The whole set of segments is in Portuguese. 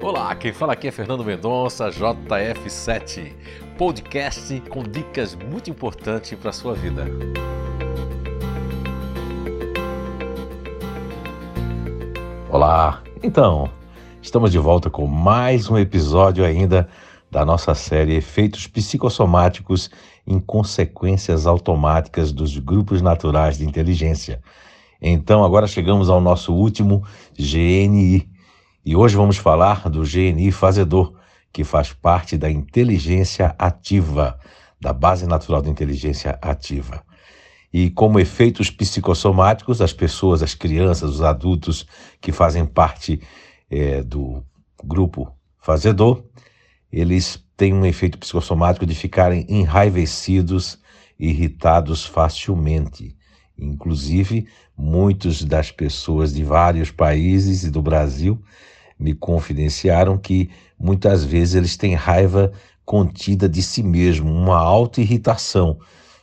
Olá, quem fala aqui é Fernando Mendonça, JF7, podcast com dicas muito importantes para a sua vida. Olá, então, estamos de volta com mais um episódio ainda da nossa série Efeitos Psicossomáticos em Consequências Automáticas dos Grupos Naturais de Inteligência. Então, agora chegamos ao nosso último GNI e hoje vamos falar do GNI fazedor, que faz parte da inteligência ativa, da base natural da inteligência ativa. E como efeitos psicossomáticos, as pessoas, as crianças, os adultos que fazem parte é, do grupo fazedor, eles têm um efeito psicossomático de ficarem enraivecidos, irritados facilmente. Inclusive, muitas das pessoas de vários países e do Brasil me confidenciaram que muitas vezes eles têm raiva contida de si mesmo, uma auto-irritação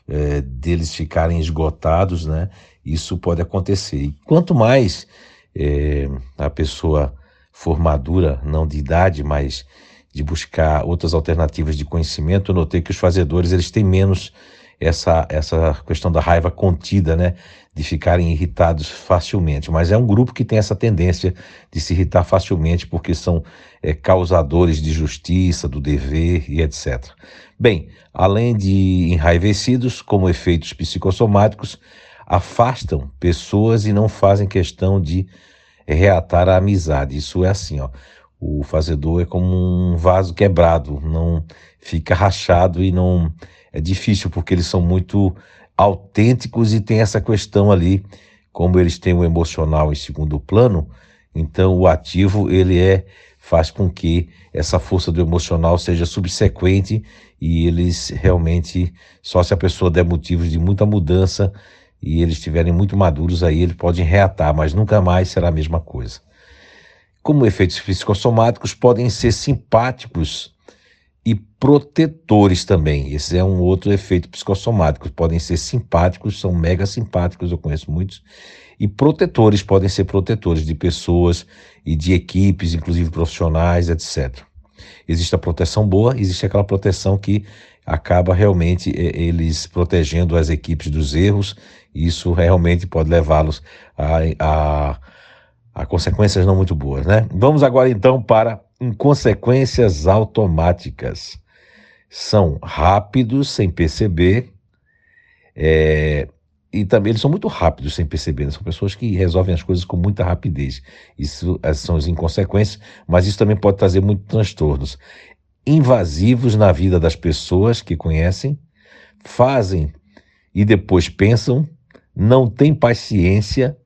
é, deles ficarem esgotados, né? Isso pode acontecer. E quanto mais é, a pessoa for madura, não de idade, mas de buscar outras alternativas de conhecimento, eu notei que os fazedores eles têm menos essa, essa questão da raiva contida, né? De ficarem irritados facilmente. Mas é um grupo que tem essa tendência de se irritar facilmente porque são é, causadores de justiça, do dever e etc. Bem, além de enraivecidos, como efeitos psicossomáticos, afastam pessoas e não fazem questão de reatar a amizade. Isso é assim, ó. O fazedor é como um vaso quebrado, não fica rachado e não é difícil porque eles são muito autênticos e tem essa questão ali, como eles têm o emocional em segundo plano, então o ativo ele é faz com que essa força do emocional seja subsequente e eles realmente só se a pessoa der motivos de muita mudança e eles estiverem muito maduros aí eles podem reatar, mas nunca mais será a mesma coisa. Como efeitos psicossomáticos podem ser simpáticos e protetores também. Esse é um outro efeito psicossomático. Podem ser simpáticos, são mega simpáticos, eu conheço muitos. E protetores podem ser protetores de pessoas e de equipes, inclusive profissionais, etc. Existe a proteção boa, existe aquela proteção que acaba realmente eles protegendo as equipes dos erros. Isso realmente pode levá-los a, a, a consequências não muito boas, né? Vamos agora então para inconsequências automáticas. São rápidos sem perceber, é, e também eles são muito rápidos sem perceber. Né? São pessoas que resolvem as coisas com muita rapidez. Isso são as inconsequências, mas isso também pode trazer muitos transtornos. Invasivos na vida das pessoas que conhecem, fazem e depois pensam, não têm paciência,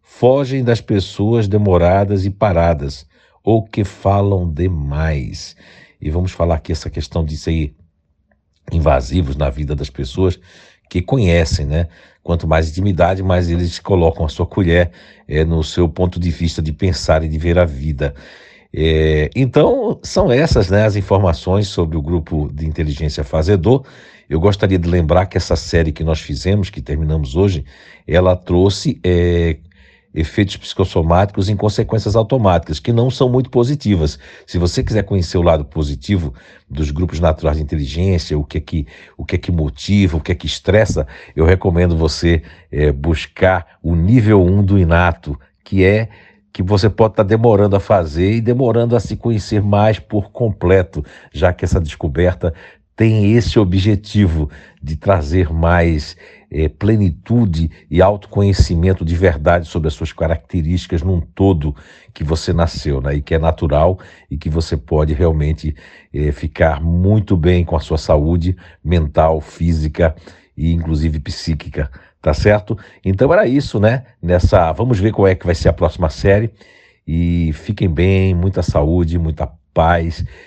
fogem das pessoas demoradas e paradas, ou que falam demais. E vamos falar aqui essa questão de ser invasivos na vida das pessoas que conhecem, né? Quanto mais intimidade, mais eles colocam a sua colher é, no seu ponto de vista de pensar e de ver a vida. É, então, são essas né, as informações sobre o grupo de inteligência fazedor. Eu gostaria de lembrar que essa série que nós fizemos, que terminamos hoje, ela trouxe é, efeitos psicossomáticos em consequências automáticas, que não são muito positivas. Se você quiser conhecer o lado positivo dos grupos naturais de inteligência, o que é que, o que, é que motiva, o que é que estressa, eu recomendo você é, buscar o nível 1 do inato, que é que você pode estar demorando a fazer e demorando a se conhecer mais por completo, já que essa descoberta tem esse objetivo de trazer mais é, plenitude e autoconhecimento de verdade sobre as suas características num todo que você nasceu, né? E que é natural e que você pode realmente é, ficar muito bem com a sua saúde mental, física e inclusive psíquica, tá certo? Então era isso, né? Nessa, vamos ver qual é que vai ser a próxima série e fiquem bem, muita saúde, muita paz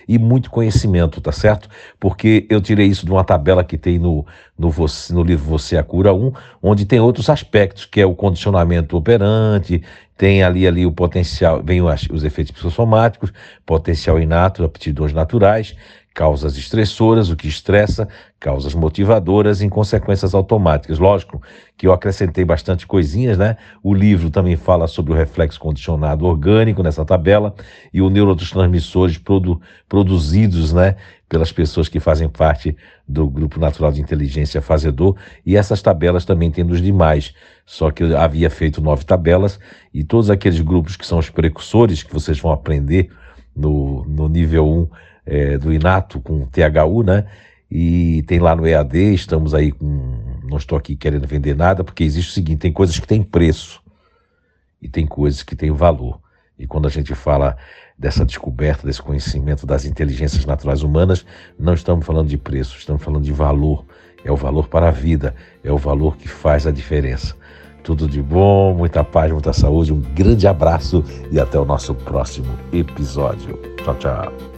e muito conhecimento, tá certo? Porque eu tirei isso de uma tabela que tem no, no, você, no livro Você é a Cura 1, onde tem outros aspectos, que é o condicionamento operante, tem ali, ali o potencial, vem os, os efeitos psicossomáticos, potencial inato, aptidões naturais, causas estressoras, o que estressa, causas motivadoras e consequências automáticas. Lógico que eu acrescentei bastante coisinhas, né? O livro também fala sobre o reflexo condicionado orgânico nessa tabela e os neurotransmissores produ produzidos, né? Pelas pessoas que fazem parte do Grupo Natural de Inteligência Fazedor, e essas tabelas também tem dos demais. Só que eu havia feito nove tabelas, e todos aqueles grupos que são os precursores, que vocês vão aprender no, no nível 1 é, do Inato com THU, né? E tem lá no EAD, estamos aí com. Não estou aqui querendo vender nada, porque existe o seguinte: tem coisas que têm preço e tem coisas que têm valor. E quando a gente fala dessa descoberta, desse conhecimento das inteligências naturais humanas, não estamos falando de preço, estamos falando de valor. É o valor para a vida, é o valor que faz a diferença. Tudo de bom, muita paz, muita saúde, um grande abraço e até o nosso próximo episódio. Tchau, tchau.